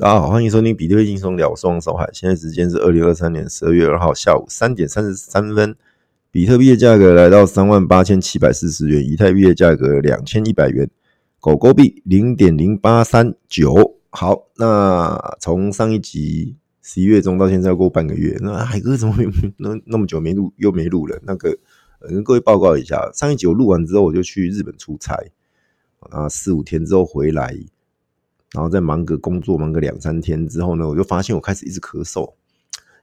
大家好，欢迎收听比特币轻松聊，我是王守海。现在时间是二零二三年十二月二号下午三点三十三分。比特币的价格来到三万八千七百四十元，以太币的价格两千一百元，狗狗币零点零八三九。好，那从上一集十一月中到现在过半个月，那海哥怎么那那么久没录又没录了？那个跟各位报告一下，上一集我录完之后，我就去日本出差，啊，四五天之后回来。然后再忙个工作，忙个两三天之后呢，我就发现我开始一直咳嗽。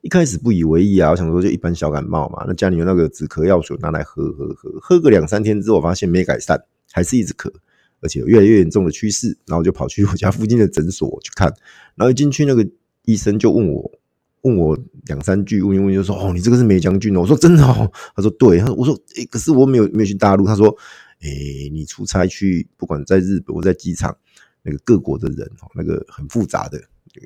一开始不以为意啊，我想说就一般小感冒嘛。那家里有那个止咳药水拿来喝喝喝，喝个两三天之后，我发现没改善，还是一直咳，而且越来越严重的趋势。然后就跑去我家附近的诊所去看。然后一进去，那个医生就问我，问我两三句，问一问就说：“哦，你这个是梅将军哦。”我说：“真的哦。”他说：“对。”他说：“我说，哎，可是我没有没有去大陆。”他说：“哎，你出差去，不管在日本或在机场。”那个各国的人，那个很复杂的，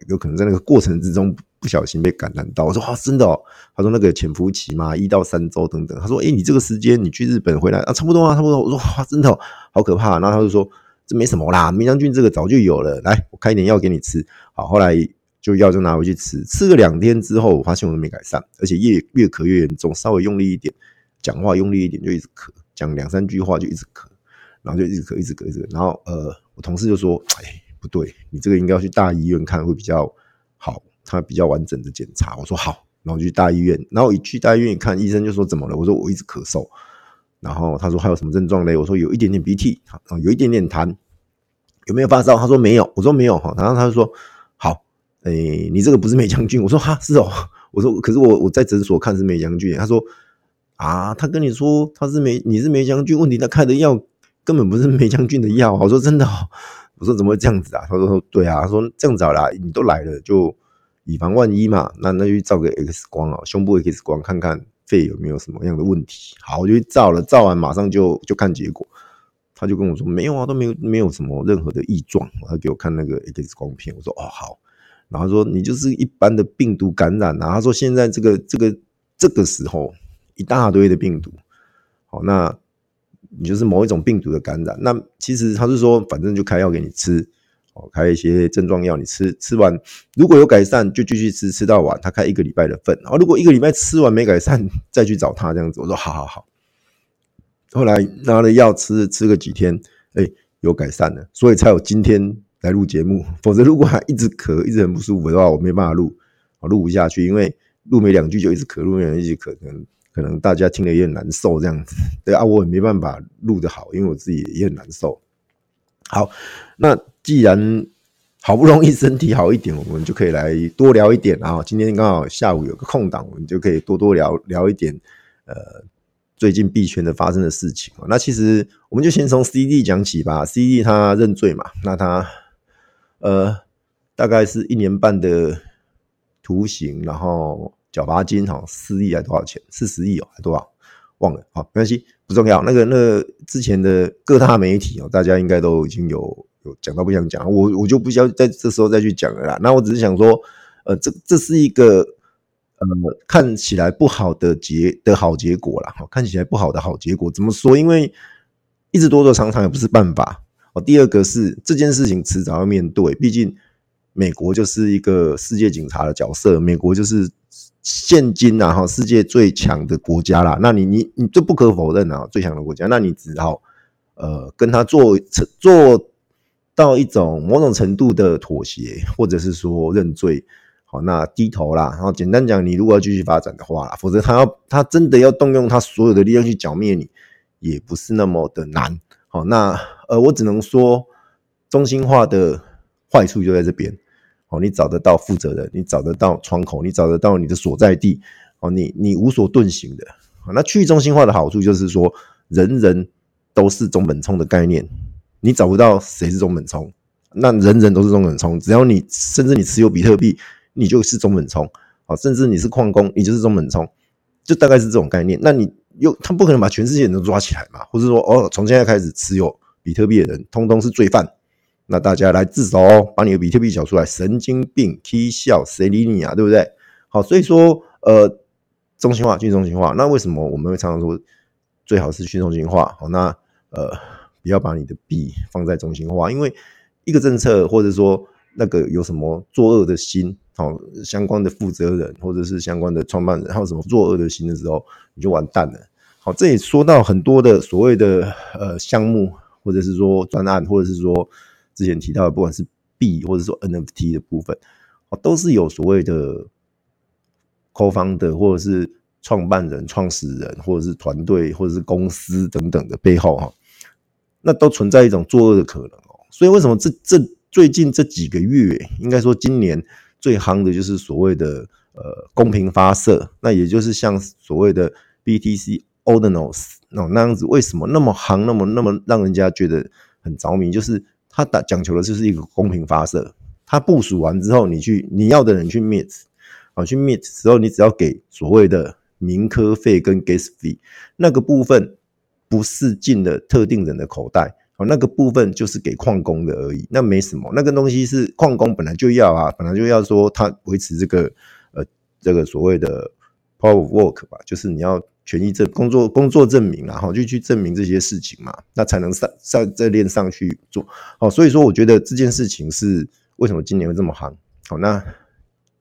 有可能在那个过程之中不小心被感染到。我说啊，真的哦。他说那个潜伏期嘛，一到三周等等。他说，哎，你这个时间你去日本回来啊，差不多啊，差不多。我说哇，真的哦，好可怕。然后他就说这没什么啦，霉浆菌这个早就有了。来，我开一点药给你吃。好，后来就药就拿回去吃，吃了两天之后，我发现我都没改善，而且越越咳越严重。稍微用力一点，讲话用力一点就一直咳，讲两三句话就一直咳。然后就一直咳，一直咳，一直咳。然后呃，同事就说：“哎，不对，你这个应该要去大医院看会比较好，他比较完整的检查。”我说：“好。”然后去大医院。然后一去大医院一看，医生就说：“怎么了？”我说：“我一直咳嗽。”然后他说：“还有什么症状嘞？”我说：“有一点点鼻涕，啊，有一点点痰。有没有发烧？”他说：“没有。”我说：“没有。”哈，然后他就说：“好，哎，你这个不是霉浆菌。”我说：“哈，是哦。”我说：“可是我我在诊所看是霉浆菌。”他说：“啊，他跟你说他是梅，你是霉浆菌问题，他开的药。”根本不是梅将军的药，我说真的，我说怎么会这样子啊？他说对啊，他说这样子好啦，你都来了，就以防万一嘛，那那就照个 X 光啊，胸部 X 光看看肺有没有什么样的问题。好，我就去照了，照完马上就就看结果，他就跟我说没有啊，都没有没有什么任何的异状，他给我看那个 X 光片，我说哦好，然后说你就是一般的病毒感染啊，他说现在这个这个这个时候一大堆的病毒，好那。你就是某一种病毒的感染，那其实他是说，反正就开药给你吃，哦，开一些症状药你吃，吃完如果有改善就继续吃，吃到完他开一个礼拜的份，然后如果一个礼拜吃完没改善，再去找他这样子。我说好好好，后来拿了药吃，吃个几天，哎，有改善了，所以才有今天来录节目。否则如果还一直咳，一直很不舒服的话，我没办法录，我录不下去，因为录没两句就一直咳，录没两句一直咳，可能。可能大家听了也很难受，这样子，对啊，我也没办法录得好，因为我自己也很难受。好，那既然好不容易身体好一点，我们就可以来多聊一点啊。今天刚好下午有个空档，我们就可以多多聊聊一点，呃，最近币圈的发生的事情。那其实我们就先从 CD 讲起吧。CD 他认罪嘛，那他呃大概是一年半的徒刑，然后。缴罚金哈，四亿还多少钱？四十亿哦，还多少？忘了，好，没关系，不重要。那个，那个之前的各大媒体哦，大家应该都已经有有讲到不想讲，我我就不需要在这时候再去讲了啦。那我只是想说，呃，这这是一个呃看起来不好的结的好结果啦。看起来不好的好结果，怎么说？因为一直躲躲藏藏也不是办法哦。第二个是这件事情迟早要面对，毕竟美国就是一个世界警察的角色，美国就是。现今呐，哈，世界最强的国家啦，那你你你这不可否认啊，最强的国家，那你只好呃跟他做做到一种某种程度的妥协，或者是说认罪，好，那低头啦。然后简单讲，你如果要继续发展的话，否则他要他真的要动用他所有的力量去剿灭你，也不是那么的难。好，那呃，我只能说中心化的坏处就在这边。哦，你找得到负责人，你找得到窗口，你找得到你的所在地，哦，你你无所遁形的。那去中心化的好处就是说，人人都是中本聪的概念，你找不到谁是中本聪，那人人都是中本聪，只要你甚至你持有比特币，你就是中本聪，好，甚至你是矿工，你就是中本聪，就大概是这种概念。那你又他不可能把全世界人都抓起来嘛，或者说哦，从现在开始持有比特币的人，通通是罪犯。那大家来自首，把你的比特币缴出来，神经病，K 笑，谁理你啊？对不对？好，所以说，呃，中心化，去中心化。那为什么我们会常常说最好是去中心化？好，那呃，不要把你的币放在中心化，因为一个政策或者说那个有什么作恶的心，好，相关的负责人或者是相关的创办人，还有什么作恶的心的时候，你就完蛋了。好，这也说到很多的所谓的呃项目，或者是说专案，或者是说之前提到的，不管是币或者说 NFT 的部分，哦都是有所谓的 co-founder 或者是创办人、创始人，或者是团队，或者是公司等等的背后哈，那都存在一种作恶的可能哦。所以为什么这这？最近这几个月，应该说今年最夯的就是所谓的呃公平发射，那也就是像所谓的 BTC Ordinals 那那样子，为什么那么夯，那么那么让人家觉得很着迷？就是它打讲求的就是一个公平发射，它部署完之后，你去你要的人去 mint 啊，去 mint 之后，你只要给所谓的民科费跟 gas fee，那个部分不是进了特定人的口袋。那个部分就是给矿工的而已，那没什么。那个东西是矿工本来就要啊，本来就要说他维持这个呃这个所谓的 proof of work 吧，就是你要权益证工作工作证明啊，然后就去证明这些事情嘛，那才能上上这链上去做。哦，所以说我觉得这件事情是为什么今年会这么夯。好，那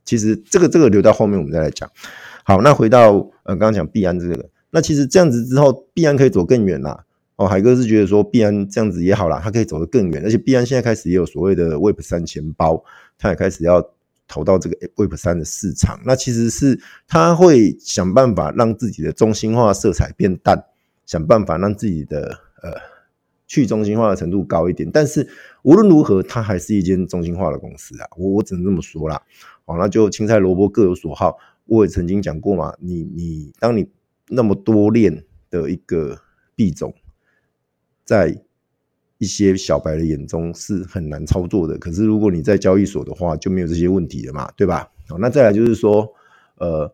其实这个这个留到后面我们再来讲。好，那回到呃刚刚讲币安这个，那其实这样子之后，币安可以走更远啦。哦，海哥是觉得说币安这样子也好啦，它可以走得更远，而且币安现在开始也有所谓的 Web 三钱包，它也开始要投到这个 Web 三的市场。那其实是它会想办法让自己的中心化色彩变淡，想办法让自己的呃去中心化的程度高一点。但是无论如何，它还是一间中心化的公司啊，我我只能这么说啦。好，那就青菜萝卜各有所好。我也曾经讲过嘛，你你当你那么多链的一个币种。在一些小白的眼中是很难操作的，可是如果你在交易所的话，就没有这些问题了嘛，对吧？好，那再来就是说，呃，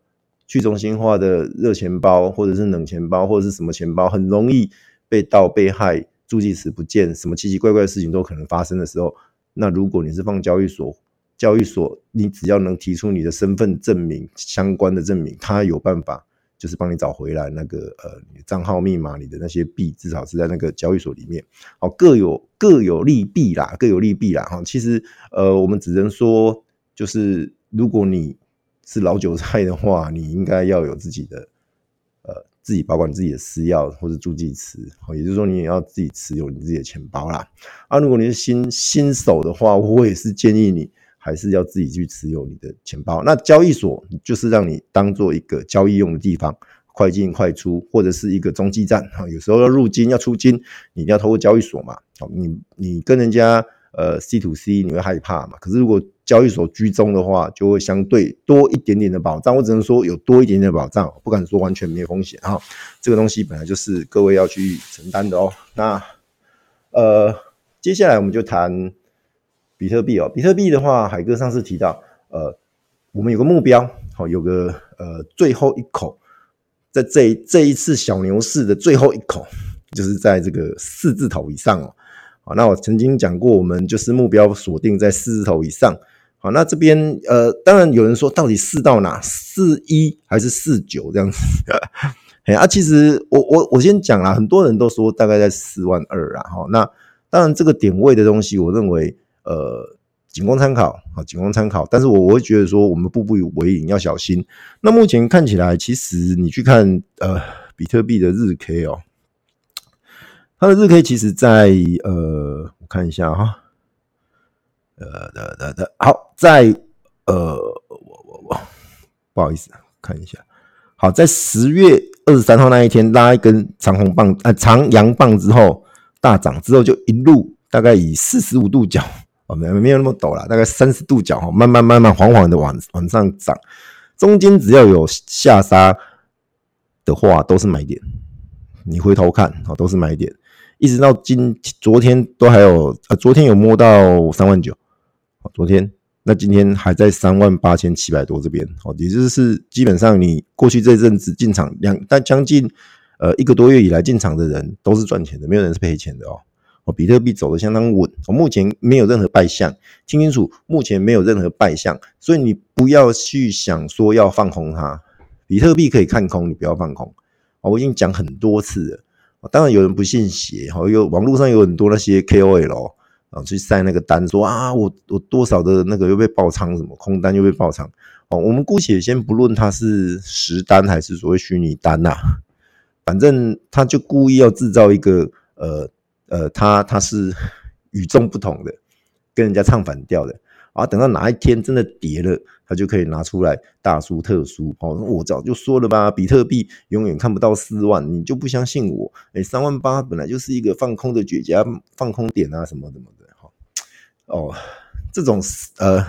去中心化的热钱包或者是冷钱包或者是什么钱包，很容易被盗、被害、助记词不见，什么奇奇怪怪的事情都可能发生的时候，那如果你是放交易所，交易所你只要能提出你的身份证明相关的证明，他有办法。就是帮你找回来那个呃，账号密码，你的那些币，至少是在那个交易所里面。好，各有各有利弊啦，各有利弊啦。哈，其实呃，我们只能说，就是如果你是老韭菜的话，你应该要有自己的呃，自己保管自己的私钥或者助记词。好，也就是说，你也要自己持有你自己的钱包啦。啊，如果你是新新手的话，我也是建议你。还是要自己去持有你的钱包。那交易所就是让你当做一个交易用的地方，快进快出，或者是一个中继站。哈，有时候要入金要出金，你一定要透过交易所嘛。好，你你跟人家呃 C to C 你会害怕嘛？可是如果交易所居中的话，就会相对多一点点的保障。我只能说有多一点点的保障，不敢说完全没有风险哈。这个东西本来就是各位要去承担的哦。那呃，接下来我们就谈。比特币哦，比特币的话，海哥上次提到，呃，我们有个目标，好，有个呃最后一口，在这这一次小牛市的最后一口，就是在这个四字头以上哦。好，那我曾经讲过，我们就是目标锁定在四字头以上。好，那这边呃，当然有人说，到底四到哪？四一还是四九这样子？哎啊，其实我我我先讲啦，很多人都说大概在四万二啊。哈，那当然这个点位的东西，我认为。呃，仅供参考啊，仅供参考。但是我我会觉得说，我们步步为营，要小心。那目前看起来，其实你去看呃，比特币的日 K 哦，它的日 K 其实在呃，我看一下哈，呃的的的，好，在呃，我我我，不好意思，看一下，好，在十月二十三号那一天拉一根长红棒，呃，长阳棒之后大涨之后，就一路大概以四十五度角。哦，没没有那么陡啦，大概三十度角哈，慢慢慢慢缓缓的往往上涨，中间只要有下杀的话，都是买点。你回头看，哦，都是买点，一直到今昨天都还有，呃，昨天有摸到三万九，昨天那今天还在三万八千七百多这边，哦，也就是基本上你过去这阵子进场两，但将近呃一个多月以来进场的人都是赚钱的，没有人是赔钱的哦。哦，比特币走得相当稳，我目前没有任何败象，听清楚，目前没有任何败象，所以你不要去想说要放空它。比特币可以看空，你不要放空。我已经讲很多次了，当然有人不信邪，哈，有网络上有很多那些 KOL，啊，去晒那个单，说啊，我我多少的那个又被爆仓，什么空单又被爆仓，哦，我们姑且先不论它是实单还是所谓虚拟单呐，反正他就故意要制造一个呃呃，他他是与众不同的，跟人家唱反调的。啊，等到哪一天真的跌了，他就可以拿出来大书特书。哦，我早就说了吧，比特币永远看不到四万，你就不相信我？哎，三万八本来就是一个放空的绝佳放空点啊，什么什么的。哈，哦，这种呃，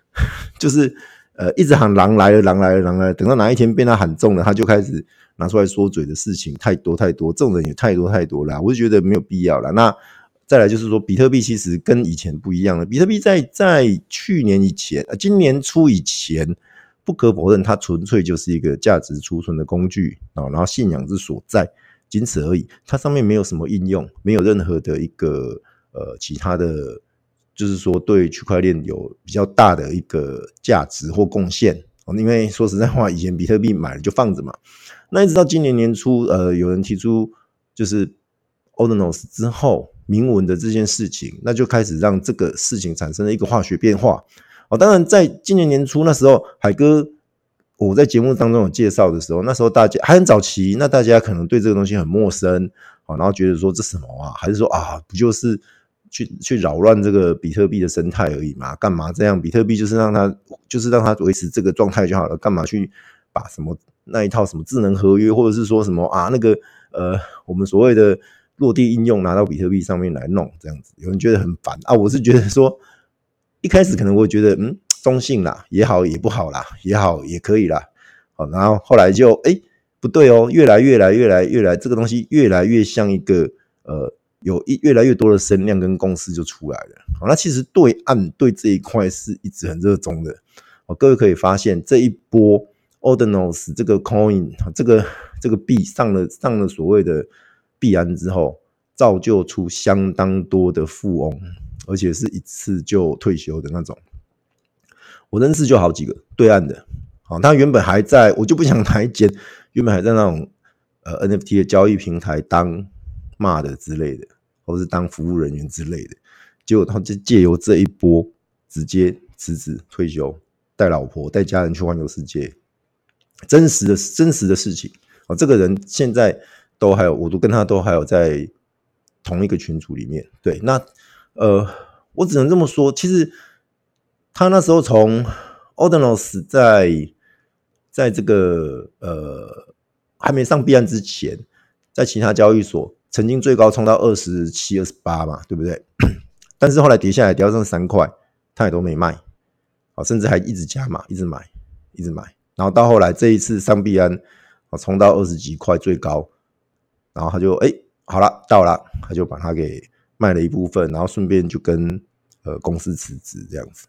就是呃，一直喊狼来了，狼来了，狼来了。等到哪一天被他喊中了，他就开始拿出来说嘴的事情太多太多，这种人也太多太多了，我就觉得没有必要了。那。再来就是说，比特币其实跟以前不一样了。比特币在在去年以前，今年初以前，不可否认，它纯粹就是一个价值储存的工具啊，然后信仰之所在，仅此而已。它上面没有什么应用，没有任何的一个呃其他的，就是说对区块链有比较大的一个价值或贡献。因为说实在话，以前比特币买了就放着嘛，那一直到今年年初，呃，有人提出就是 Ordinals 之后。铭文的这件事情，那就开始让这个事情产生了一个化学变化。哦，当然，在今年年初那时候，海哥我在节目当中有介绍的时候，那时候大家还很早期，那大家可能对这个东西很陌生，然后觉得说这什么啊？还是说啊，不就是去去扰乱这个比特币的生态而已嘛？干嘛这样？比特币就是让它就是让它维持这个状态就好了，干嘛去把什么那一套什么智能合约，或者是说什么啊那个呃，我们所谓的。落地应用拿到比特币上面来弄这样子，有人觉得很烦啊。我是觉得说，一开始可能会觉得嗯，中性啦，也好也不好啦，也好也可以啦。好，然后后来就哎、不对哦，越来越来越来越来这个东西越来越像一个呃，有一越来越多的声量跟公司就出来了。好，那其实对岸对这一块是一直很热衷的。哦，各位可以发现这一波 Ordinals 这个 Coin 这个这个币上了上了所谓的。币安之后，造就出相当多的富翁，而且是一次就退休的那种。我认识就好几个对岸的，好，他原本还在，我就不想谈一间，原本还在那种呃 NFT 的交易平台当骂的之类的，或是当服务人员之类的，结果他就借由这一波直接辞职退休，带老婆带家人去环游世界，真实的真实的事情。哦，这个人现在。都还有，我都跟他都还有在同一个群组里面。对，那呃，我只能这么说，其实他那时候从 Ordinals 在在这个呃还没上币案之前，在其他交易所曾经最高冲到二十七、二十八嘛，对不对？但是后来跌下来，跌到三块，他也都没卖，好，甚至还一直加码，一直买，一直买。然后到后来这一次上币安，啊，冲到二十几块最高。然后他就哎、好了，到了，他就把它给卖了一部分，然后顺便就跟呃公司辞职这样子。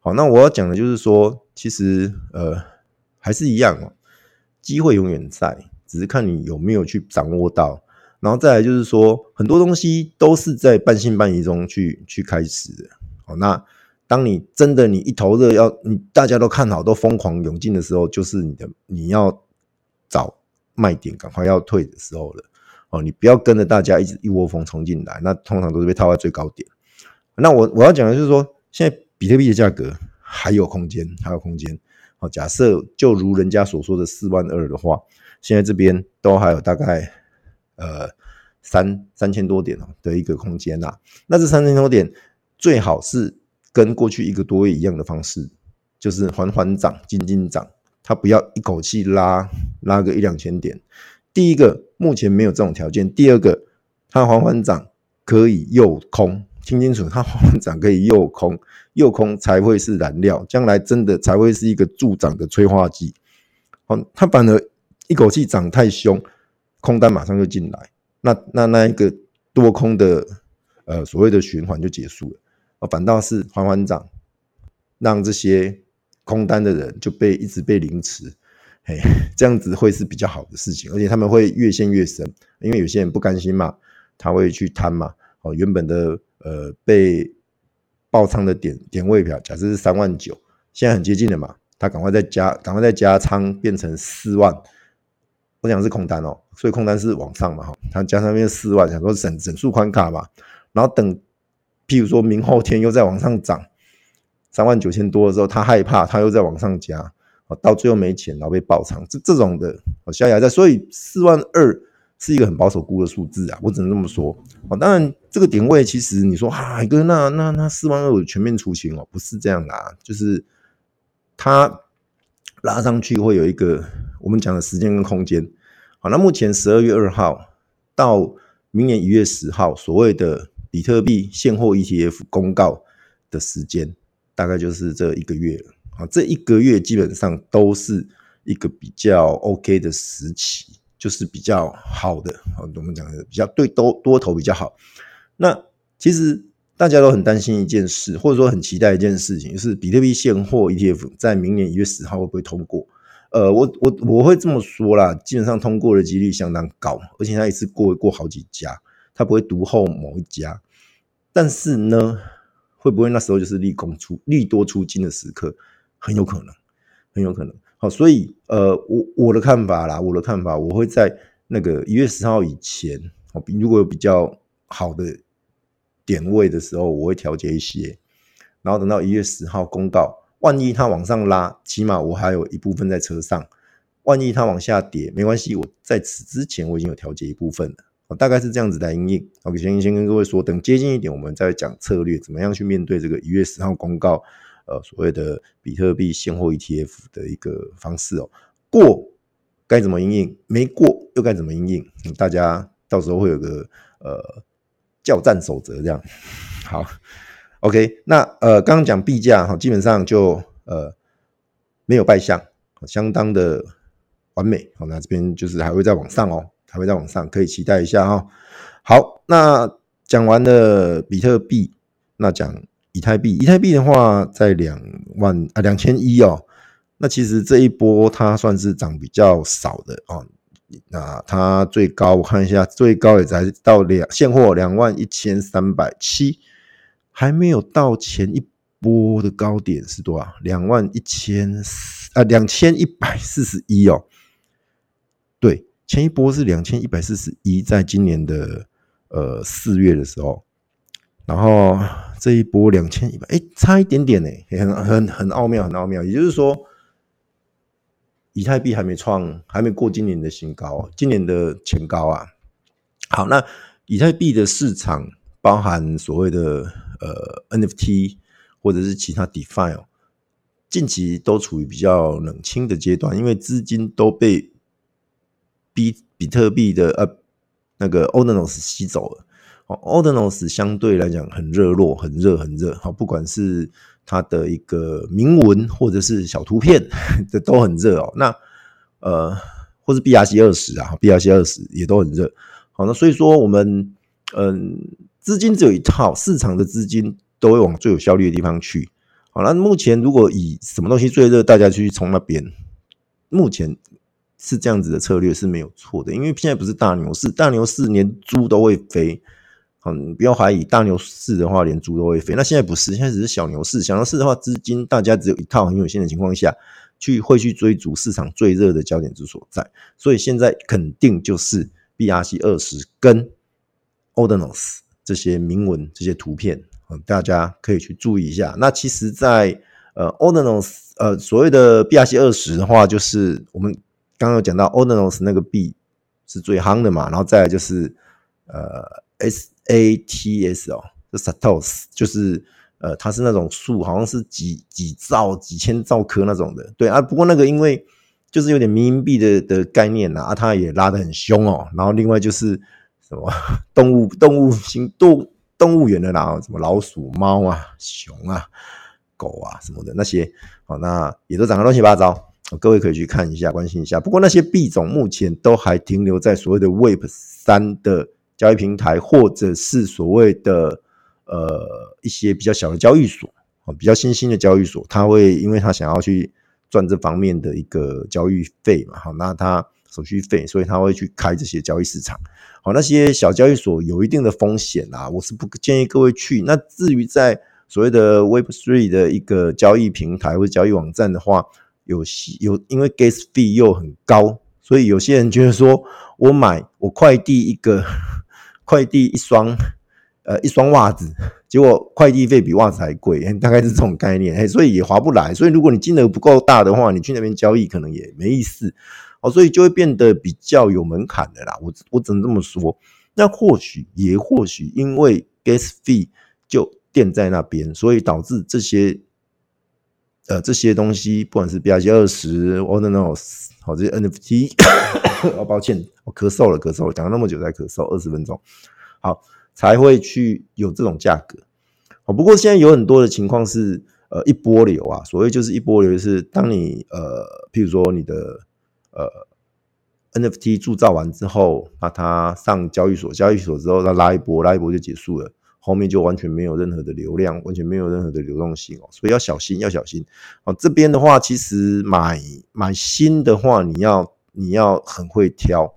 好，那我要讲的就是说，其实呃还是一样哦，机会永远在，只是看你有没有去掌握到。然后再来就是说，很多东西都是在半信半疑中去去开始的。好，那当你真的你一头热要你大家都看好，都疯狂涌进的时候，就是你的你要找卖点，赶快要退的时候了。哦，你不要跟着大家一直一窝蜂冲进来，那通常都是被套在最高点。那我我要讲的就是说，现在比特币的价格还有空间，还有空间。好，假设就如人家所说的四万二的话，现在这边都还有大概呃三三千多点哦的一个空间呐。那这三千多点最好是跟过去一个多月一样的方式，就是缓缓涨、静静涨，它不要一口气拉拉个一两千点。第一个，目前没有这种条件。第二个，它缓缓涨可以诱空，听清楚，它缓缓涨可以诱空，诱空才会是燃料，将来真的才会是一个助涨的催化剂。好，它反而一口气涨太凶，空单马上就进来，那那那一个多空的呃所谓的循环就结束了。反倒是缓缓涨，让这些空单的人就被一直被凌迟。嘿，这样子会是比较好的事情，而且他们会越陷越深，因为有些人不甘心嘛，他会去贪嘛。哦，原本的呃被爆仓的点点位表，假设是三万九，现在很接近了嘛，他赶快再加，赶快再加仓变成四万。我想是空单哦，所以空单是往上嘛，哈，他加上面四万，想说整整数宽卡嘛，然后等譬如说明后天又再往上涨三万九千多的时候，他害怕，他又再往上加，哦到最后没钱，然后被爆仓，这这种的小亚在，所以四万二是一个很保守估的数字啊，我只能这么说。当然这个点位其实你说啊，哥，那那那四万二全面出清哦，不是这样的啊，就是它拉上去会有一个我们讲的时间跟空间。好，那目前十二月二号到明年一月十号，所谓的比特币现货 ETF 公告的时间，大概就是这一个月了。啊，这一个月基本上都是一个比较 OK 的时期，就是比较好的。好，我们讲的比较对多多头比较好。那其实大家都很担心一件事，或者说很期待一件事情，就是比特币现货 ETF 在明年一月十号会不会通过？呃，我我我会这么说啦，基本上通过的几率相当高，而且他一次过过好几家，他不会独后某一家。但是呢，会不会那时候就是利空出利多出金的时刻？很有可能，很有可能。好，所以呃，我我的看法啦，我的看法，我会在那个一月十号以前，如果有比较好的点位的时候，我会调节一些，然后等到一月十号公告。万一它往上拉，起码我还有一部分在车上；万一它往下跌，没关系，我在此之前我已经有调节一部分了。大概是这样子来因应。OK，先先跟各位说，等接近一点，我们再讲策略，怎么样去面对这个一月十号公告，呃，所谓的比特币现货 ETF 的一个方式哦。过该怎么因应，没过又该怎么因应？大家到时候会有个呃叫战守则这样。好。OK，那呃，刚刚讲币价哈，基本上就呃没有败相，相当的完美。好，那这边就是还会再往上哦，还会再往上，可以期待一下哈。好，那讲完了比特币，那讲以太币，以太币的话在两万啊两千一哦。那其实这一波它算是涨比较少的哦。那它最高我看一下，最高也才到两现货两万一千三百七。还没有到前一波的高点是多少？两万一千啊，两千一百四十一哦。对，前一波是两千一百四十一，在今年的呃四月的时候，然后这一波两千一百，哎，差一点点呢，很很很奥妙，很奥妙。也就是说，以太币还没创，还没过今年的新高，今年的前高啊。好，那以太币的市场包含所谓的。呃，NFT 或者是其他 DeFi 哦，近期都处于比较冷清的阶段，因为资金都被比比特币的呃那个 Ordinals 吸走了。，Ordinals 相对来讲很热络，很热很热。好，不管是它的一个铭文或者是小图片，这都很热哦。那呃，或是 BRC 二十啊，BRC 二十也都很热。好，那所以说我们嗯。资金只有一套，市场的资金都会往最有效率的地方去。好，那目前如果以什么东西最热，大家去冲那边。目前是这样子的策略是没有错的，因为现在不是大牛市，大牛市连猪都会飞。嗯，不要怀疑，大牛市的话连猪都会飞。那现在不是，现在只是小牛市。小牛市的话，资金大家只有一套很有限的情况下去会去追逐市场最热的焦点之所在。所以现在肯定就是 BRC 二十跟 Ordinals。这些铭文、这些图片，嗯大家可以去注意一下。那其实在，呃，Ordinals 呃，所谓的 BRC 二十的话，就是我们刚刚有讲到 Ordinals 那个币是最夯的嘛。然后再来就是呃 S ATS 哦，就 Satos 就是呃，它是那种数，好像是几几兆、几千兆颗那种的。对啊，不过那个因为就是有点民营币的的概念呐，啊，它也拉得很凶哦。然后另外就是。什么动物动物型动动物园的啦，什么老鼠、猫啊、熊啊、狗啊什么的那些，好，那也都长得乱七八糟，各位可以去看一下，关心一下。不过那些币种目前都还停留在所谓的 Web 三的交易平台，或者是所谓的呃一些比较小的交易所，比较新兴的交易所，他会因为他想要去赚这方面的一个交易费嘛，好，那他。手续费，所以他会去开这些交易市场。好，那些小交易所有一定的风险啊，我是不建议各位去。那至于在所谓的 Web Three 的一个交易平台或者交易网站的话，有有因为 gas fee 又很高，所以有些人觉得说，我买我快递一个快递一双呃一双袜子，结果快递费比袜子还贵，大概是这种概念，所以也划不来。所以如果你金额不够大的话，你去那边交易可能也没意思，哦，所以就会变得比较有门槛的啦。我我只能这么说。那或许也或许因为 gas fee 就垫在那边，所以导致这些呃这些东西，不管是 BRC20 Ordinals 好这些 NFT，哦抱歉，我咳嗽了咳嗽了，讲了那么久才咳嗽二十分钟，好。才会去有这种价格，哦，不过现在有很多的情况是，呃，一波流啊，所谓就是一波流，就是当你呃，譬如说你的呃 NFT 铸造完之后，把它上交易所，交易所之后它拉一波，拉一波就结束了，后面就完全没有任何的流量，完全没有任何的流动性哦，所以要小心，要小心哦。这边的话，其实买买新的话，你要你要很会挑。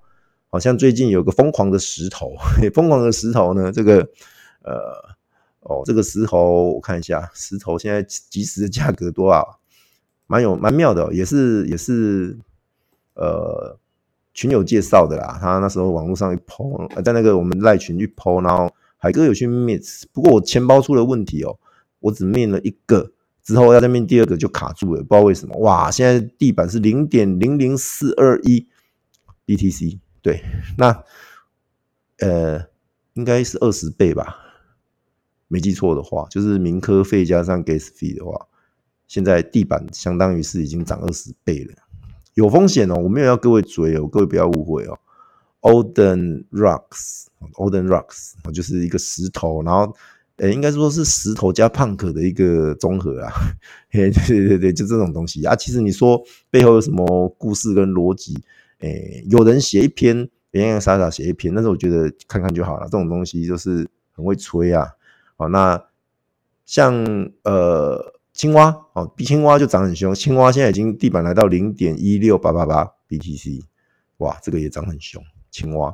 好像最近有个疯狂的石头，疯狂的石头呢，这个呃哦，这个石头我看一下，石头现在即时的价格多少？蛮有蛮妙的，也是也是呃群友介绍的啦。他那时候网络上一 po，在那个我们赖群一 po，然后海哥有去 mint，不过我钱包出了问题哦，我只 mint 了一个，之后要再面第二个就卡住了，不知道为什么。哇，现在地板是零点零零四二一 BTC。对，那呃，应该是二十倍吧，没记错的话，就是民科费加上 gas fee 的话，现在地板相当于是已经涨二十倍了，有风险哦，我没有要各位追哦，各位不要误会哦。Olden Rocks，Olden Rocks，就是一个石头，然后呃，应该说是石头加 punk 的一个综合啊，嘿，对对对，就这种东西啊。其实你说背后有什么故事跟逻辑？诶、有人写一篇，洋洋洒洒写一篇，但是我觉得看看就好了。这种东西就是很会吹啊。好，那像呃青蛙，哦，比青蛙就涨很凶。青蛙现在已经地板来到零点一六八八八 BTC，哇，这个也涨很凶。青蛙，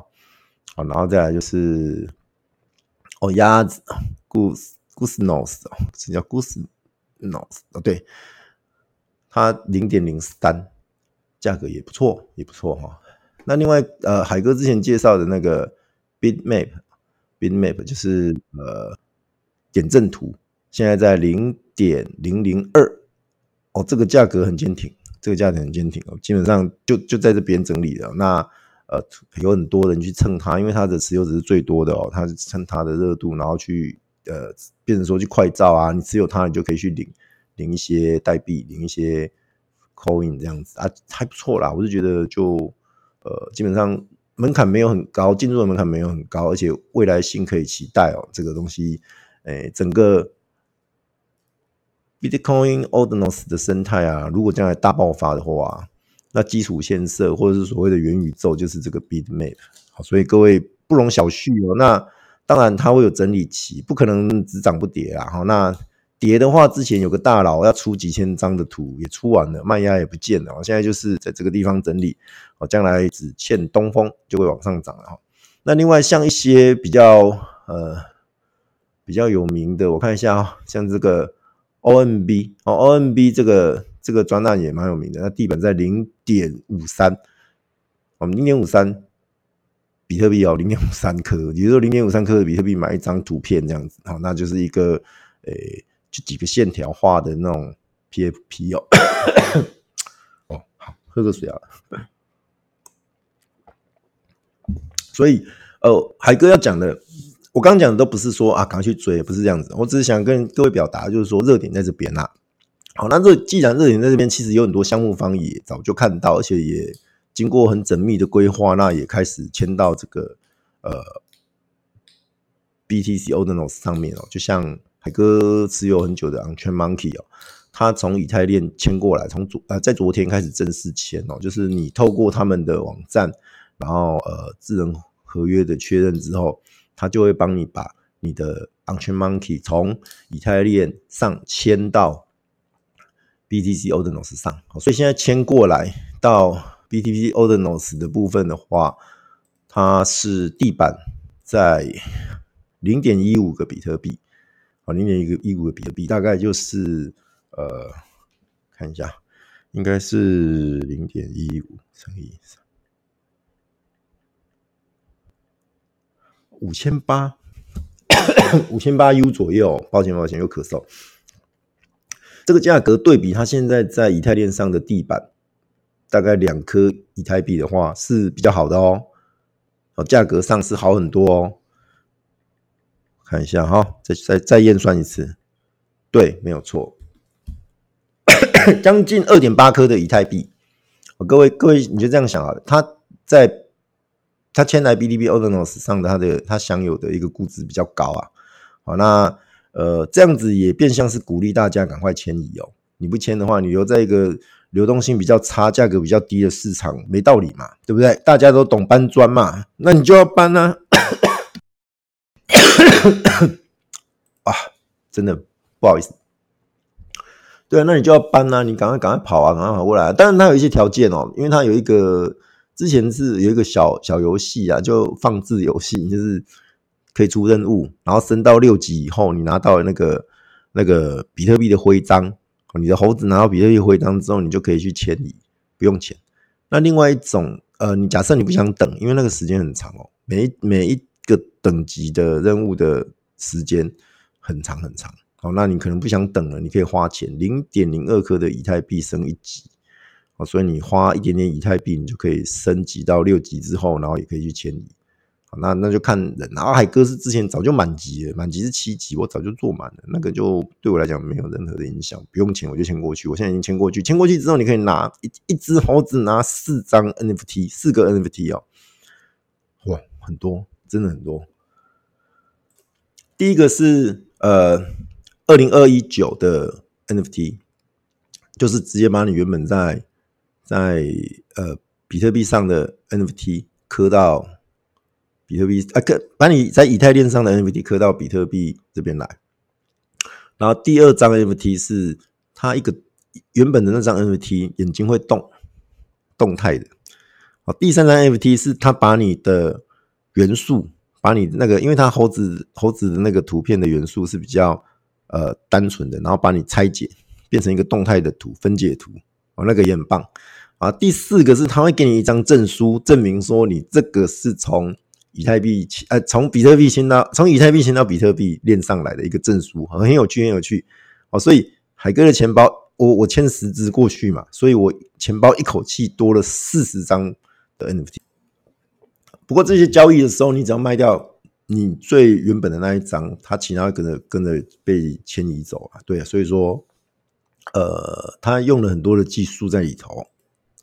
好，然后再来就是哦鸭子，Goose Goose Nose 哦，这叫 Goose Nose 哦，对，它零点零三。价格也不错，也不错哈。那另外，呃，海哥之前介绍的那个 Bitmap，Bitmap 就是呃点阵图，现在在零点零零二哦，这个价格很坚挺，这个价格很坚挺哦，基本上就就在这边整理了。那呃，有很多人去蹭它，因为它的持有者是最多的哦，它是蹭它的热度，然后去呃，变成说去快照啊，你持有它，你就可以去领领一些代币，领一些。Coin 这样子啊，还不错啦。我是觉得就呃，基本上门槛没有很高，进入的门槛没有很高，而且未来性可以期待哦。这个东西，哎、欸，整个 Bitcoin Ordinals 的生态啊，如果将来大爆发的话，那基础建设或者是所谓的元宇宙，就是这个 Bitmap。好，所以各位不容小觑哦。那当然它会有整理期，不可能只涨不跌啊。好，那。跌的话，之前有个大佬要出几千张的图，也出完了，卖压也不见了。现在就是在这个地方整理，哦，将来只欠东风就会往上涨了哈。那另外像一些比较呃比较有名的，我看一下，像这个 OMB 哦，OMB 这个这个专案也蛮有名的，那地板在零点五三，我们零点五三比特币哦，零点五三颗，也就是说零点五三颗的比特币买一张图片这样子，好，那就是一个诶。就几个线条画的那种 PFP 哦，哦，好，喝个水啊。所以，呃，海哥要讲的，我刚刚讲的都不是说啊，赶快去追，不是这样子。我只是想跟各位表达，就是说热点在这边呐。好，那这既然热点在这边，其实有很多项目方也早就看到，而且也经过很缜密的规划，那也开始签到这个呃 BTC Ordinals 上面哦，就像。海哥持有很久的 On Chain Monkey 哦，他从以太链签过来，从昨呃在昨天开始正式签哦，就是你透过他们的网站，然后呃智能合约的确认之后，他就会帮你把你的 On Chain Monkey 从以太链上签到 BTC Ordinals 上，所以现在签过来到 BTC Ordinals 的部分的话，它是地板在零点一五个比特币。啊，零点一个一五的比特币大概就是呃，看一下，应该是零点一五乘以三，五千八，五千八 U 左右，抱歉抱歉，又咳嗽。这个价格对比它现在在以太链上的地板，大概两颗以太币的话是比较好的哦，哦，价格上是好很多哦。看一下哈，再再再验算一次，对，没有错，将近二点八颗的以太币。各位各位，你就这样想啊，他在他签来 BDB o r d i n a l s 上的他的他享有的一个估值比较高啊，好那。呃，这样子也变相是鼓励大家赶快迁移哦。你不迁的话，你留在一个流动性比较差、价格比较低的市场，没道理嘛，对不对？大家都懂搬砖嘛，那你就要搬啊。啊，真的不好意思。对啊，那你就要搬啊，你赶快赶快跑啊，赶快跑过来。当然，它有一些条件哦，因为它有一个之前是有一个小小游戏啊，就放置游戏，就是。可以出任务，然后升到六级以后，你拿到那个那个比特币的徽章，你的猴子拿到比特币徽章之后，你就可以去迁移，不用钱。那另外一种，呃，你假设你不想等，因为那个时间很长哦，每一每一个等级的任务的时间很长很长，好，那你可能不想等了，你可以花钱，零点零二颗的以太币升一级，好，所以你花一点点以太币，你就可以升级到六级之后，然后也可以去迁移。好那那就看人，然后海哥是之前早就满级了，满级是七级，我早就做满了，那个就对我来讲没有任何的影响，不用钱我就签过去，我现在已经签过去，签过去之后你可以拿一一只猴子拿四张 NFT，四个 NFT 哦，哇，很多，真的很多。第一个是呃二零二一九的 NFT，就是直接把你原本在在呃比特币上的 NFT 刻到。比特币啊，刻把你在以太链上的 NFT 刻到比特币这边来。然后第二张 NFT 是它一个原本的那张 NFT 眼睛会动，动态的。好，第三张 NFT 是它把你的元素，把你那个，因为它猴子猴子的那个图片的元素是比较呃单纯的，然后把你拆解变成一个动态的图分解图，哦，那个也很棒。啊，第四个是它会给你一张证书，证明说你这个是从。以太币，呃，从比特币迁到从以太币迁到比特币链上来的一个证书，很有趣，很有趣。哦，所以海哥的钱包，我我签十只过去嘛，所以我钱包一口气多了四十张的 NFT。不过这些交易的时候，你只要卖掉你最原本的那一张，它其他跟着跟着被迁移走啊。对啊，所以说，呃，他用了很多的技术在里头。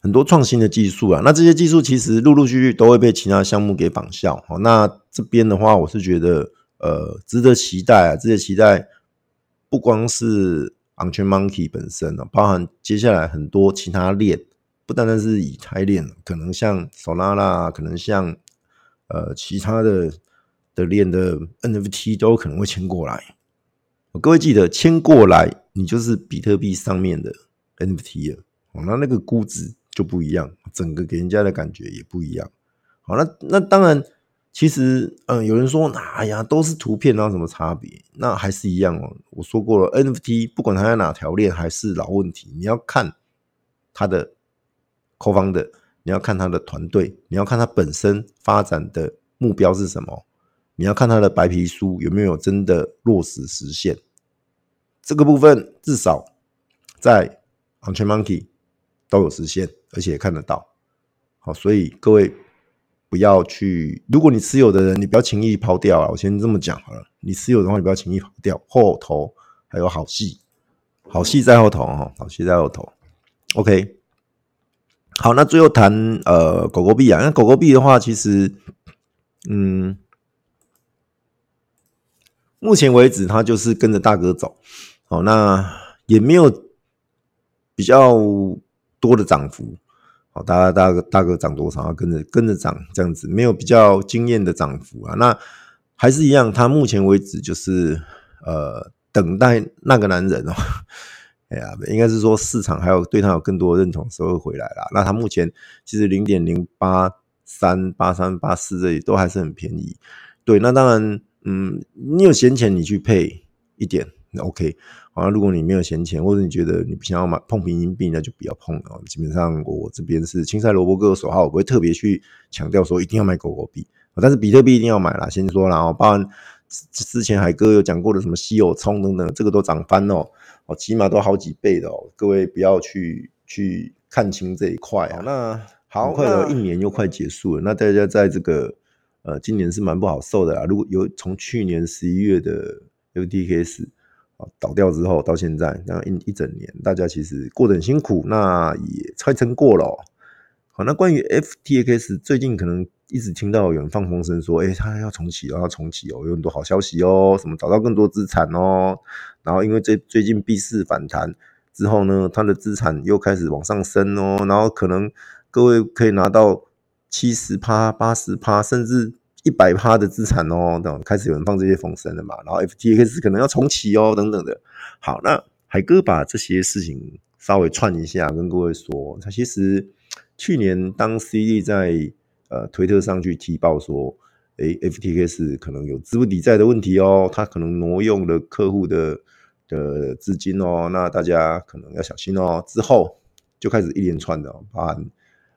很多创新的技术啊，那这些技术其实陆陆续续都会被其他项目给仿效。好，那这边的话，我是觉得呃值得期待啊，值得期待。不光是 Onto Monkey 本身呢，包含接下来很多其他链，不单单是以太链，可能像 Solana，可能像呃其他的的链的 NFT 都可能会迁过来。各位记得迁过来，你就是比特币上面的 NFT 了。哦那那个估值。就不一样，整个给人家的感觉也不一样。好，那那当然，其实，嗯，有人说，哎呀，都是图片，然后什么差别？那还是一样哦。我说过了，NFT 不管它在哪条链，还是老问题。你要看它的 co-founder，你要看他的团队，你要看他本身发展的目标是什么，你要看他的白皮书有没有真的落实实现。这个部分至少在 On-Chain Monkey 都有实现。而且看得到，好，所以各位不要去。如果你持有的人，你不要轻易抛掉啊！我先这么讲好了，你持有的话，你不要轻易抛掉。后头还有好戏，好戏在后头哈，好戏在后头。OK，好，那最后谈呃狗狗币啊，那狗狗币的话，其实嗯，目前为止它就是跟着大哥走，好，那也没有比较多的涨幅。好，大家大哥大哥涨多少，要跟着跟着涨，这样子没有比较惊艳的涨幅啊。那还是一样，他目前为止就是呃等待那个男人哦。哎呀，应该是说市场还有对他有更多的认同时候回来啦。那他目前其实零点零八三八三八四这里都还是很便宜。对，那当然，嗯，你有闲钱你去配一点，那 OK。好啊，如果你没有闲钱，或者你觉得你不想要买碰平银币，那就不要碰了。基本上，我这边是青菜萝卜各有所好，我不会特别去强调说一定要买狗狗币。但是比特币一定要买啦，先说啦，包含之前海哥有讲过的什么稀有葱等等，这个都涨翻哦，哦，起码都好几倍的哦，各位不要去去看清这一块啊。那好，快了一年又快结束了，那大家在这个呃今年是蛮不好受的啦。如果有从去年十一月的 FTX 啊倒掉之后到现在，那一一整年，大家其实过得很辛苦，那也快撑过了哦。好，那关于 FTX 最近可能一直听到有人放风声说，诶，他要重启哦，要重启哦，有很多好消息哦，什么找到更多资产哦，然后因为最最近币市反弹之后呢，他的资产又开始往上升哦，然后可能各位可以拿到七十趴、八十趴，甚至一百趴的资产哦，等开始有人放这些风声了嘛，然后 FTX 可能要重启哦，等等的。好，那海哥把这些事情稍微串一下，跟各位说，他其实。去年当 CD 在呃推特上去提报说，诶，FTX 可能有资不抵债的问题哦，他可能挪用了客户的的资金哦，那大家可能要小心哦。之后就开始一连串的，包含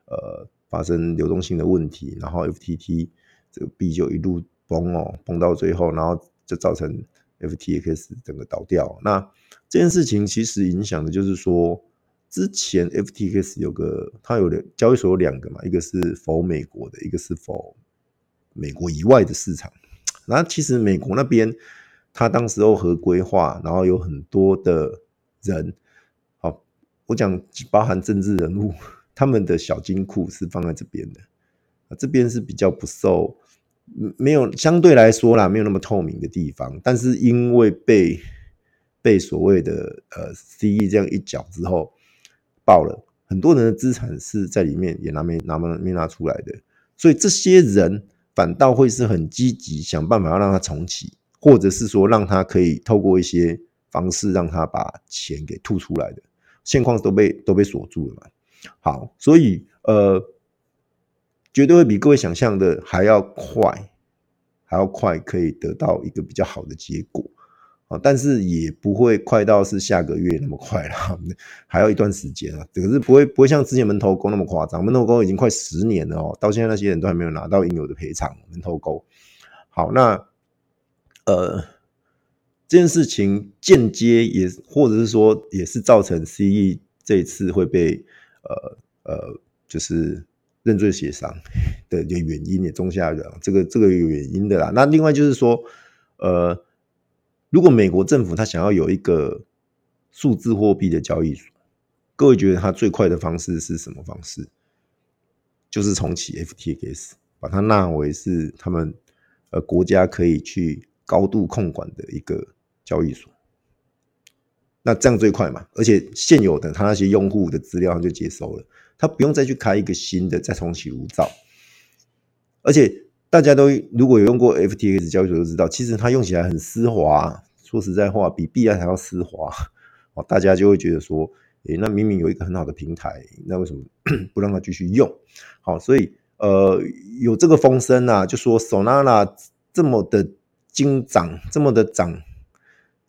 呃发生流动性的问题，然后 FTT 这个币就一路崩哦，崩到最后，然后就造成 FTX 整个倒掉。那这件事情其实影响的就是说。之前 FTX 有个，它有两交易所有两个嘛，一个是否美国的，一个是否美国以外的市场。那其实美国那边，它当时候合规化，然后有很多的人，好，我讲包含政治人物，他们的小金库是放在这边的，啊，这边是比较不受，没有相对来说啦，没有那么透明的地方。但是因为被被所谓的呃 CE 这样一搅之后。爆了，很多人的资产是在里面也拿没拿没没拿出来的，所以这些人反倒会是很积极想办法要让它重启，或者是说让他可以透过一些方式让他把钱给吐出来的现况都被都被锁住了嘛。好，所以呃，绝对会比各位想象的还要快，还要快可以得到一个比较好的结果。啊，但是也不会快到是下个月那么快了，还要一段时间啊。可是不会不会像之前门头沟那么夸张，门头沟已经快十年了哦，到现在那些人都还没有拿到应有的赔偿。门头沟，好，那呃这件事情间接也或者是说也是造成 CE 这一次会被呃呃就是认罪协商的一个原因也种下了这个这个有原因的啦。那另外就是说呃。如果美国政府他想要有一个数字货币的交易所，各位觉得他最快的方式是什么方式？就是重启 FTX，把它纳为是他们呃国家可以去高度控管的一个交易所。那这样最快嘛？而且现有的他那些用户的资料他就接收了，他不用再去开一个新的，再重启炉灶。而且大家都如果有用过 FTX 交易所，都知道其实它用起来很丝滑。说实在话，比币安还要丝滑 哦，大家就会觉得说，诶，那明明有一个很好的平台，那为什么 不让他继续用？好，所以呃，有这个风声啊，就说 Solana 这么的惊涨，这么的涨，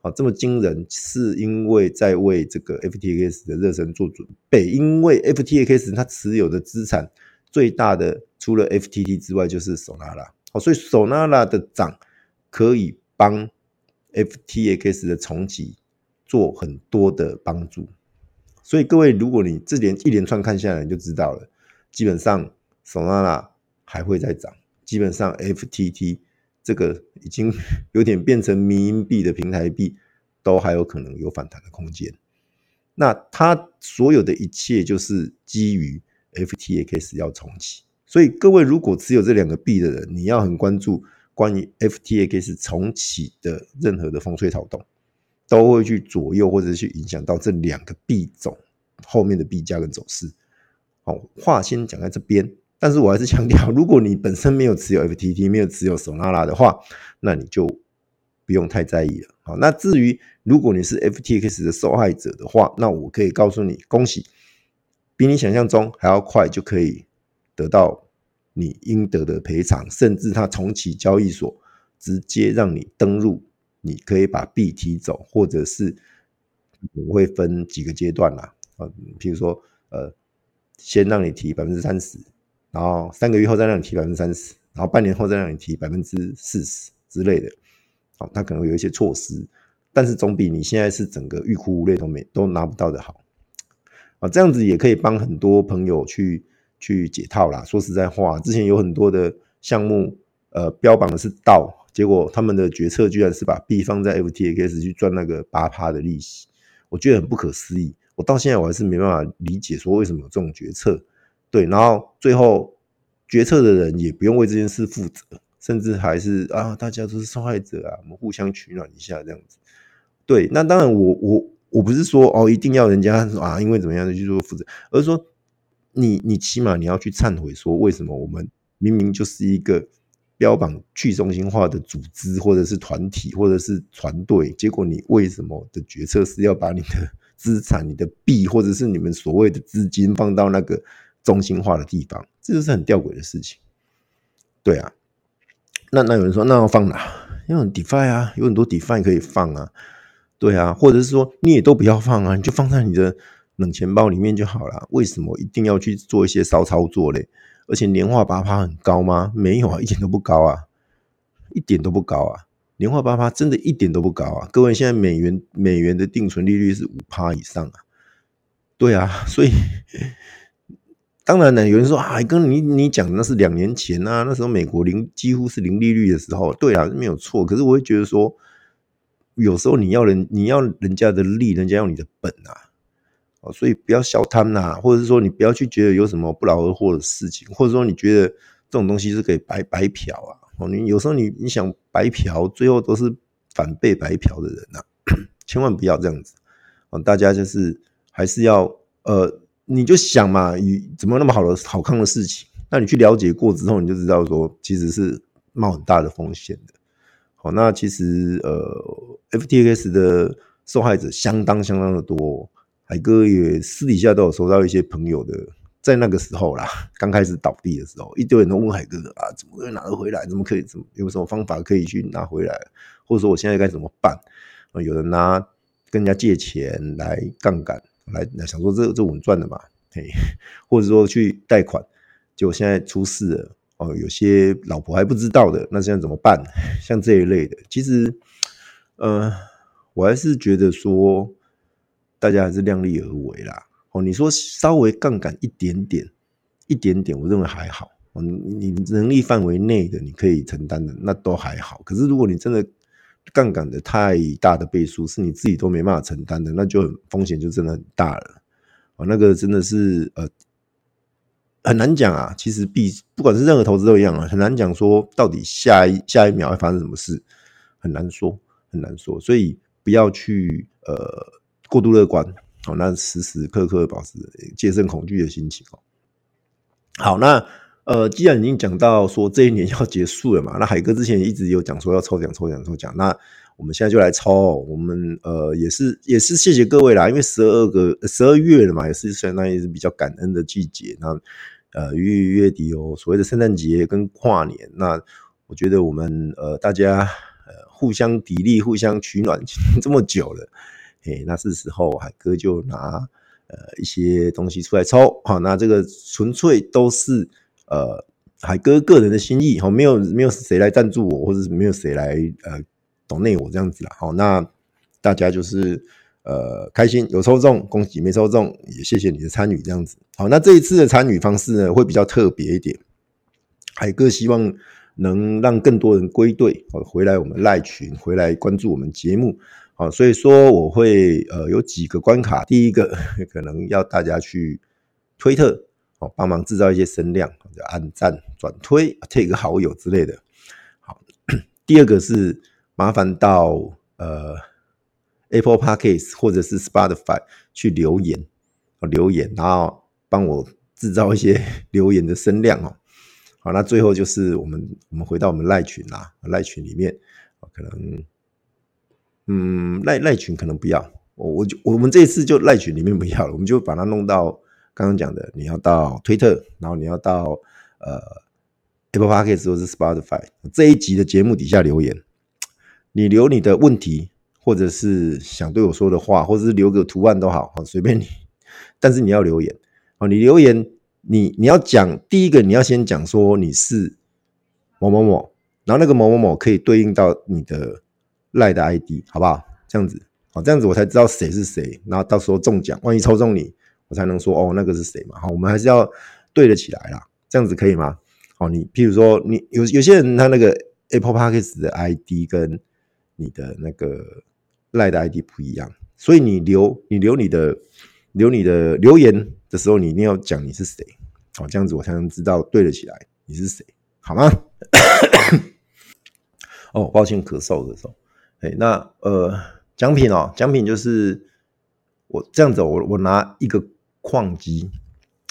好，这么惊人，是因为在为这个 FTX 的热身做准备，因为 FTX 它持有的资产最大的，除了 FTT 之外，就是 Solana，好，所以 Solana 的涨可以帮。FTX 的重启做很多的帮助，所以各位，如果你这连一连串看下来，你就知道了。基本上，Solana 还会再涨。基本上，FTT 这个已经 有点变成迷因币的平台币，都还有可能有反弹的空间。那它所有的一切就是基于 FTX 要重启。所以，各位如果持有这两个币的人，你要很关注。关于 FTX 重启的任何的风吹草动，都会去左右或者去影响到这两个币种后面的币价跟走势。好，话先讲在这边，但是我还是强调，如果你本身没有持有 FTT，没有持有 Solana 的话，那你就不用太在意了。好，那至于如果你是 FTX 的受害者的话，那我可以告诉你，恭喜，比你想象中还要快就可以得到。你应得的赔偿，甚至他重启交易所，直接让你登入，你可以把币提走，或者是我会分几个阶段啦，啊，譬如说，呃，先让你提百分之三十，然后三个月后再让你提百分之三十，然后半年后再让你提百分之四十之类的，哦，他可能有一些措施，但是总比你现在是整个欲哭无泪都没都拿不到的好啊。这样子也可以帮很多朋友去去解套啦。说实在话，之前有很多的项目，呃，标榜的是道，结果他们的决策居然是把币放在 FTX 去赚那个八趴的利息，我觉得很不可思议。我到现在我还是没办法理解说为什么有这种决策。对，然后最后决策的人也不用为这件事负责。甚至还是啊，大家都是受害者啊，我们互相取暖一下这样子。对，那当然我，我我不是说哦，一定要人家啊，因为怎么样的去做负责，而是说你你起码你要去忏悔，说为什么我们明明就是一个标榜去中心化的组织，或者是团体，或者是团队，结果你为什么的决策是要把你的资产、你的币，或者是你们所谓的资金放到那个中心化的地方？这就是很吊诡的事情。对啊。那那有人说，那要放哪？因为 DeFi 啊，有很多 DeFi 可以放啊，对啊，或者是说你也都不要放啊，你就放在你的冷钱包里面就好了。为什么一定要去做一些骚操作嘞？而且年化八趴很高吗？没有啊，一点都不高啊，一点都不高啊，年化八趴真的一点都不高啊。各位，现在美元美元的定存利率是五趴以上啊，对啊，所以。当然呢，有人说啊，跟你你讲那是两年前啊，那时候美国零几乎是零利率的时候，对啊，没有错。可是我会觉得说，有时候你要人你要人家的利，人家要你的本啊，哦，所以不要小贪呐，或者是说你不要去觉得有什么不劳而获的事情，或者说你觉得这种东西是可以白白嫖啊，哦，你有时候你你想白嫖，最后都是反被白嫖的人呐，千万不要这样子哦，大家就是还是要呃。你就想嘛，怎么那么好的好康的事情，那你去了解过之后，你就知道说其实是冒很大的风险的。好，那其实呃，FTX 的受害者相当相当的多，海哥也私底下都有收到一些朋友的，在那个时候啦，刚开始倒闭的时候，一堆人都问海哥啊，怎么会拿得回来？怎么可以？怎么有什么方法可以去拿回来？或者说我现在该怎么办？啊，有人拿跟人家借钱来杠杆。来来想说这这稳赚的嘛，嘿，或者说去贷款，结果现在出事了哦，有些老婆还不知道的，那现在怎么办？像这一类的，其实，呃，我还是觉得说，大家还是量力而为啦。哦，你说稍微杠杆一点点，一点点，我认为还好。哦，你能力范围内的，你可以承担的，那都还好。可是如果你真的，杠杆的太大的倍数是你自己都没办法承担的，那就风险就真的很大了啊！那个真的是呃很难讲啊。其实比不管是任何投资都一样啊，很难讲说到底下一下一秒会发生什么事，很难说，很难说。所以不要去呃过度乐观哦，那时时刻刻保持戒慎恐惧的心情哦。好，那。呃，既然已经讲到说这一年要结束了嘛，那海哥之前一直有讲说要抽奖、抽奖、抽奖，那我们现在就来抽。我们呃也是也是谢谢各位啦，因为十二个十二月了嘛，也是相当于是比较感恩的季节。那呃月月底有所谓的圣诞节跟跨年，那我觉得我们呃大家呃互相砥砺、互相取暖 这么久了，嘿，那是时候海哥就拿呃一些东西出来抽。好，那这个纯粹都是。呃，海哥个人的心意，好，没有没有谁来赞助我，或者是没有谁来呃抖内我这样子啦，好，那大家就是呃开心有抽中，恭喜没抽中，也谢谢你的参与这样子，好，那这一次的参与方式呢，会比较特别一点，海哥希望能让更多人归队，回来我们赖群，回来关注我们节目，好，所以说我会呃有几个关卡，第一个 可能要大家去推特。哦，帮忙制造一些声量，就按赞、转推、take 个好友之类的。好，第二个是麻烦到呃 Apple Podcast 或者是 Spotify 去留言，留言，然后帮我制造一些 留言的声量哦。好，那最后就是我们我们回到我们赖群啦，赖群里面可能嗯赖赖群可能不要，我我就我们这一次就赖群里面不要了，我们就把它弄到。刚刚讲的，你要到推特，然后你要到呃 Apple Podcast 或者是 Spotify 这一集的节目底下留言，你留你的问题，或者是想对我说的话，或者是留个图案都好，随便你，但是你要留言哦。你留言，你你要讲第一个，你要先讲说你是某某某，然后那个某某某可以对应到你的赖的 ID，好不好？这样子，好，这样子我才知道谁是谁，然后到时候中奖，万一抽中你，我才能说哦，那个是谁嘛？好，我们还是要对得起来啦，这样子可以吗？好，你譬如说你有有些人他那个 Apple Podcast 的 ID 跟你的那个赖的 ID 不一样，所以你留你留你的留你的留言的时候，你一定要讲你是谁，好，这样子我才能知道对得起来你是谁，好吗？哦，抱歉，咳嗽的时候，哎，那呃，奖品哦，奖品就是我这样子，我我拿一个矿机，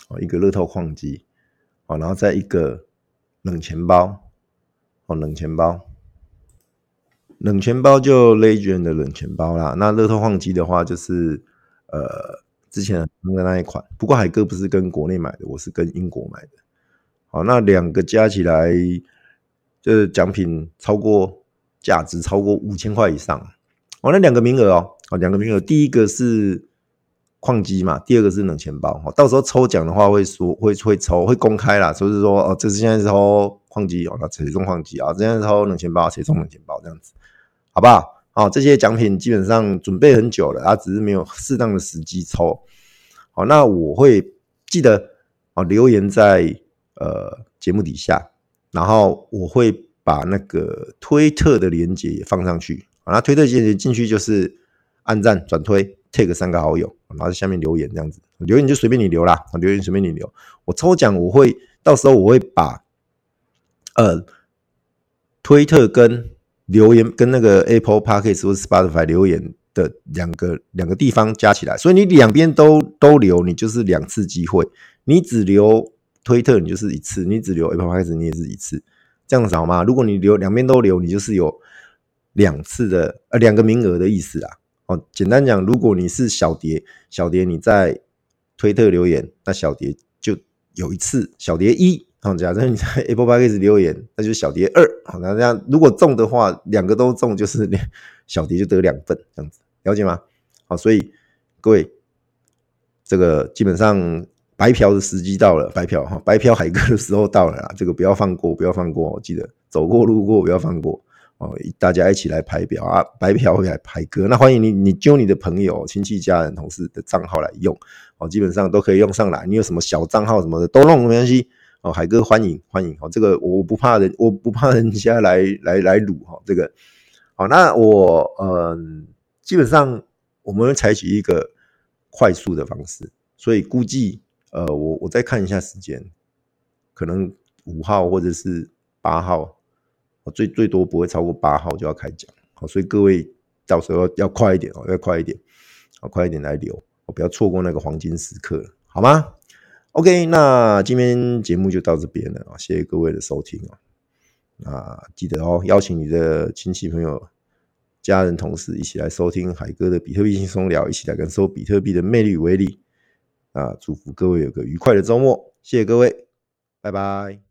哦，一个乐透矿机，哦，然后再一个冷钱包，哦，冷钱包，冷钱包就 Legend 的冷钱包啦。那乐透矿机的话，就是呃，之前的那一款，不过海哥不是跟国内买的，我是跟英国买的。好，那两个加起来。这奖品超过价值超过五千块以上，哦，那两个名额哦，哦，两个名额，第一个是矿机嘛，第二个是冷钱包，哦，到时候抽奖的话会说会会抽会公开啦，就是说哦，这是现在抽矿机哦，那谁中矿机啊？现在抽冷钱包，谁中冷钱包这样子，好不好？哦，这些奖品基本上准备很久了，啊，只是没有适当的时机抽，好，那我会记得哦，留言在呃节目底下。然后我会把那个推特的连接也放上去，啊，那推特链接进去就是按赞、转推、，take 三个好友，然后在下面留言这样子，留言就随便你留啦，留言随便你留。我抽奖我会到时候我会把呃推特跟留言跟那个 Apple Podcast 或 Spotify 留言的两个两个地方加起来，所以你两边都都留，你就是两次机会，你只留。推特你就是一次，你只留 Apple Podcast 你也是一次，这样子好吗？如果你留两边都留，你就是有两次的呃两个名额的意思啊。哦，简单讲，如果你是小蝶，小蝶你在推特留言，那小蝶就有一次小蝶一。好，假设你在 Apple Podcast 留言，那就是小蝶二。好，那这样如果中的话，两个都中就是 小蝶就得两份，这样子了解吗？好，所以各位这个基本上。白嫖的时机到了，白嫖哈，白嫖海哥的时候到了啦，这个不要放过，不要放过，我记得走过路过不要放过哦，大家一起来白嫖啊，白嫖来海哥，那欢迎你，你揪你的朋友、亲戚、家人、同事的账号来用哦，基本上都可以用上来，你有什么小账号什么的都弄没关系哦，海哥欢迎欢迎哦，这个我不怕人，我不怕人家来来来撸哈，这个好，那我嗯，基本上我们采取一个快速的方式，所以估计。呃，我我再看一下时间，可能五号或者是八号，我最最多不会超过八号就要开奖，好，所以各位到时候要快一点哦，要快一点，好，快一点来留，我不要错过那个黄金时刻，好吗？OK，那今天节目就到这边了啊，谢谢各位的收听啊，那记得哦，邀请你的亲戚朋友、家人、同事一起来收听海哥的比特币轻松聊，一起来感受比特币的魅力与威力。啊，祝福各位有个愉快的周末，谢谢各位，拜拜。